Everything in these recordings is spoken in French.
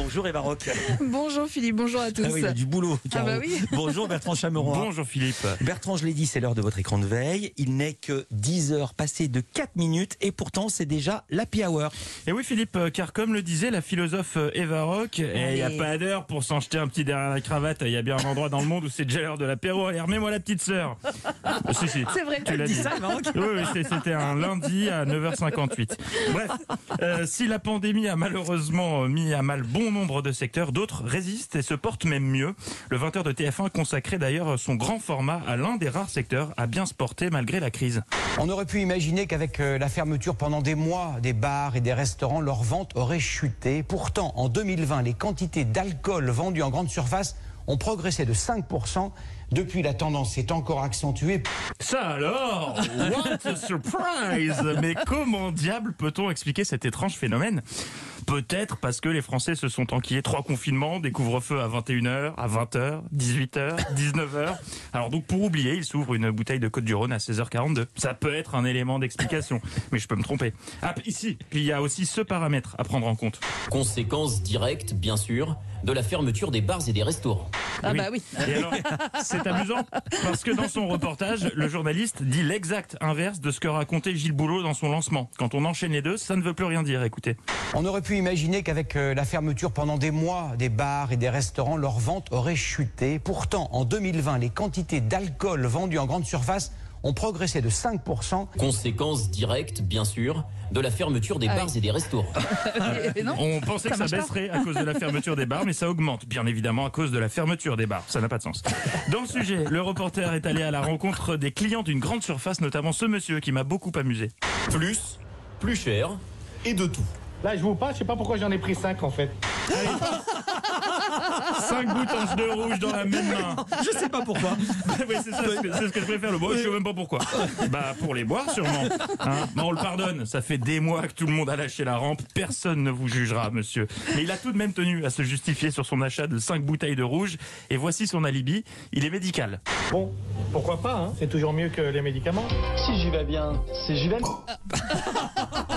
Bonjour Eva Rock. Bonjour Philippe, bonjour à tous. Ah oui, il a du boulot. Ah bah oui. Bonjour Bertrand Chameroy. Bonjour Philippe. Bertrand, je l'ai dit, c'est l'heure de votre écran de veille. Il n'est que 10 heures passées de 4 minutes et pourtant c'est déjà l'happy hour. Et oui Philippe, euh, car comme le disait la philosophe euh, Eva Rock, il n'y a pas d'heure pour s'en jeter un petit derrière la cravate. Il y a bien un endroit dans le monde où c'est déjà l'heure de l'apéro. Allez, remets-moi la petite sœur. Euh, si, si. C'est vrai. Tu l'as dit. ça, Eva Rock Oui, c'était un lundi à 9h58. Bref, euh, si la pandémie a malheureusement mis à mal bon nombre de secteurs, d'autres résistent et se portent même mieux. Le 20h de TF1 consacrait d'ailleurs son grand format à l'un des rares secteurs à bien se porter malgré la crise. On aurait pu imaginer qu'avec euh, la fermeture pendant des mois des bars et des restaurants, leurs ventes auraient chuté. Pourtant, en 2020, les quantités d'alcool vendues en grande surface ont progressé de 5%. Depuis, la tendance s'est encore accentuée. Ça alors? What a surprise Mais comment diable peut-on expliquer cet étrange phénomène? Peut-être parce que les Français se sont enquillés trois confinements, des couvre-feux à 21h, à 20h, 18h, 19h. Alors donc pour oublier, ils s'ouvrent une bouteille de Côte-du-Rhône à 16h42. Ça peut être un élément d'explication, mais je peux me tromper. Ah, ici, puis il y a aussi ce paramètre à prendre en compte. Conséquence directe, bien sûr, de la fermeture des bars et des restaurants. Ah bah oui. Et alors, c'est amusant parce que dans son reportage, le journaliste dit l'exact inverse de ce que racontait Gilles Boulot dans son lancement. Quand on enchaîne les deux, ça ne veut plus rien dire. Écoutez. On aurait pu imaginer qu'avec euh, la fermeture pendant des mois des bars et des restaurants, leurs ventes auraient chuté. Pourtant, en 2020, les quantités d'alcool vendues en grande surface ont progressé de 5%. Conséquence directe, bien sûr, de la fermeture des Ah bars oui. et des restaurants. Et non On pensait Ça que ça pas. baisserait à cause de la fermeture des bars, mais ça augmente, bien évidemment, à cause de la fermeture des bars. Ça n'a pas de sens. Dans le sujet, le reporter est allé à la rencontre des clients d'une grande surface, notamment ce monsieur qui m'a beaucoup amusé. Plus, plus cher et de tout. Là, je vous parle, je sais pas pourquoi j'en ai pris 5 en fait. Cinq boutanges de rouge dans la même main. Je sais pas pourquoi. oui, c'est ça, c'est c'est ce que je préfère le boire. Je sais même pas pourquoi. Bah, pour les boire, sûrement. Hein Bah, on le pardonne. Ça fait des mois que tout le monde a lâché la rampe. Personne ne vous jugera, monsieur. Mais il a tout de même tenu à se justifier sur son achat de 5 bouteilles de rouge. Et voici son alibi. Il est médical. Bon, pourquoi pas, hein c'est toujours mieux que les médicaments. Si j'y vais bien, c'est j'y vais.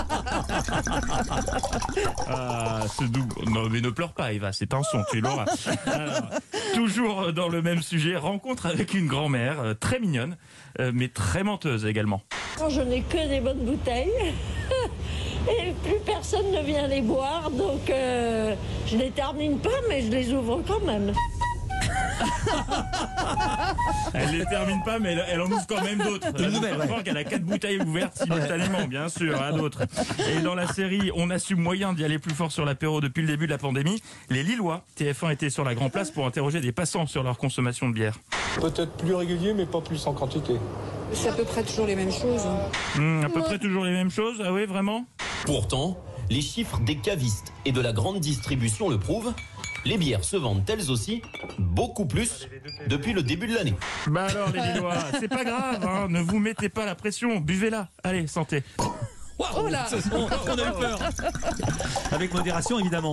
Ah, ce doux. Non, mais ne pleure pas, Eva. C'est un son, tu l'auras. Toujours dans le même sujet, rencontre avec une grand-mère euh, très mignonne, euh, mais très menteuse également. Quand je n'ai que des bonnes bouteilles et plus personne ne vient les boire, donc euh, je les termine pas, mais je les ouvre quand même. Elle les termine pas, mais elle, elle en ouvre quand même d'autres. Elle qu'elle a quatre bouteilles ouvertes simultanément, bien sûr, à d'autres. Et dans la série, on a su moyen d'y aller plus fort sur l'apéro depuis le début de la pandémie. Les Lillois, TF1 était sur la Grand Place pour interroger des passants sur leur consommation de bière. Peut-être plus régulier, mais pas plus en quantité. C'est à peu près toujours les mêmes choses. Hmm, à peu près toujours les mêmes choses, ah oui, vraiment? Pourtant, les chiffres des cavistes et de la grande distribution le prouvent. Les bières se vendent elles aussi beaucoup plus depuis le début de l'année. Bah alors les Lillois, c'est pas grave, hein, ne vous mettez pas la pression, buvez-la. Allez, santé. Waouh, Oh là. on, on a eu peur. Avec modération, évidemment.